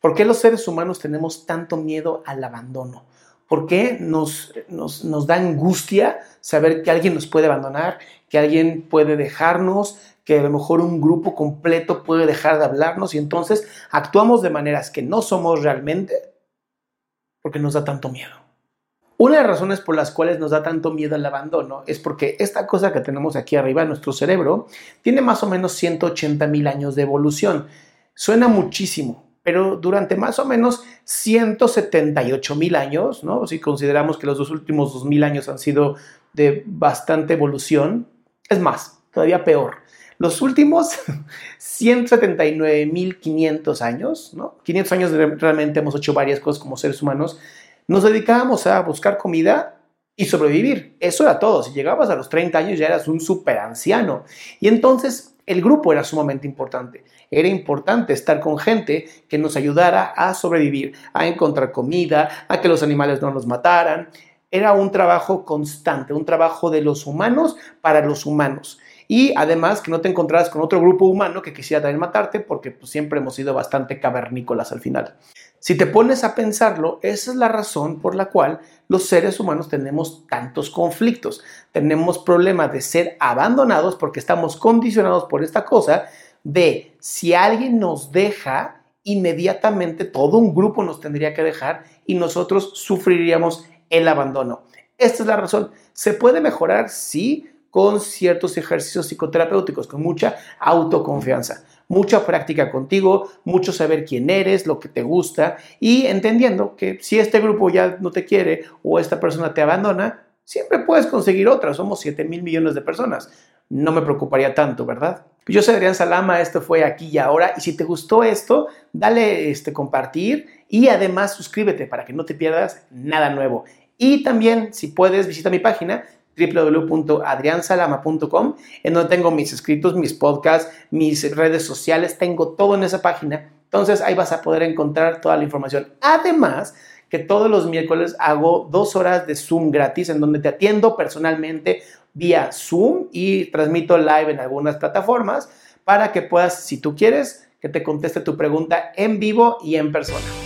¿Por qué los seres humanos tenemos tanto miedo al abandono? ¿Por qué nos, da angustia saber que alguien nos puede abandonar, que alguien puede dejarnos, que a lo mejor un grupo completo puede dejar de hablarnos y entonces actuamos de maneras que no somos realmente porque nos da tanto miedo? Una de las razones por las cuales nos da tanto miedo al abandono es porque esta cosa que tenemos aquí arriba, nuestro cerebro, tiene más o menos 180 mil años de evolución. Suena muchísimo, pero durante más o menos 178 mil años, ¿no? si consideramos que los dos últimos 2 mil años han sido de bastante evolución, es más, todavía peor. Los últimos 179.500 años, ¿no? 500 años realmente hemos hecho varias cosas como seres humanos, nos dedicábamos a buscar comida y sobrevivir. Eso era todo. Si llegabas a los 30 años ya eras un super anciano. Y entonces el grupo era sumamente importante. Era importante estar con gente que nos ayudara a sobrevivir, a encontrar comida, a que los animales no nos mataran. Era un trabajo constante, un trabajo de los humanos para los humanos. Y además que no te encontraras con otro grupo humano que quisiera también matarte porque pues, siempre hemos sido bastante cavernícolas al final. Si te pones a pensarlo, esa es la razón por la cual los seres humanos tenemos tantos conflictos. Tenemos problemas de ser abandonados porque estamos condicionados por esta cosa de si alguien nos deja, inmediatamente todo un grupo nos tendría que dejar y nosotros sufriríamos el abandono. Esta es la razón. ¿Se puede mejorar? Sí, con ciertos ejercicios psicoterapéuticos, con mucha autoconfianza mucha práctica contigo, mucho saber quién eres, lo que te gusta y entendiendo que si este grupo ya no te quiere o esta persona te abandona, siempre puedes conseguir otra. Somos 7 mil millones de personas. No me preocuparía tanto, ¿verdad? Yo soy Adrián Salama, esto fue aquí y ahora. Y si te gustó esto, dale este compartir y además suscríbete para que no te pierdas nada nuevo. Y también, si puedes, visita mi página www.adriansalama.com, en donde tengo mis escritos, mis podcasts, mis redes sociales, tengo todo en esa página. Entonces ahí vas a poder encontrar toda la información. Además, que todos los miércoles hago dos horas de Zoom gratis en donde te atiendo personalmente vía Zoom y transmito live en algunas plataformas para que puedas, si tú quieres, que te conteste tu pregunta en vivo y en persona.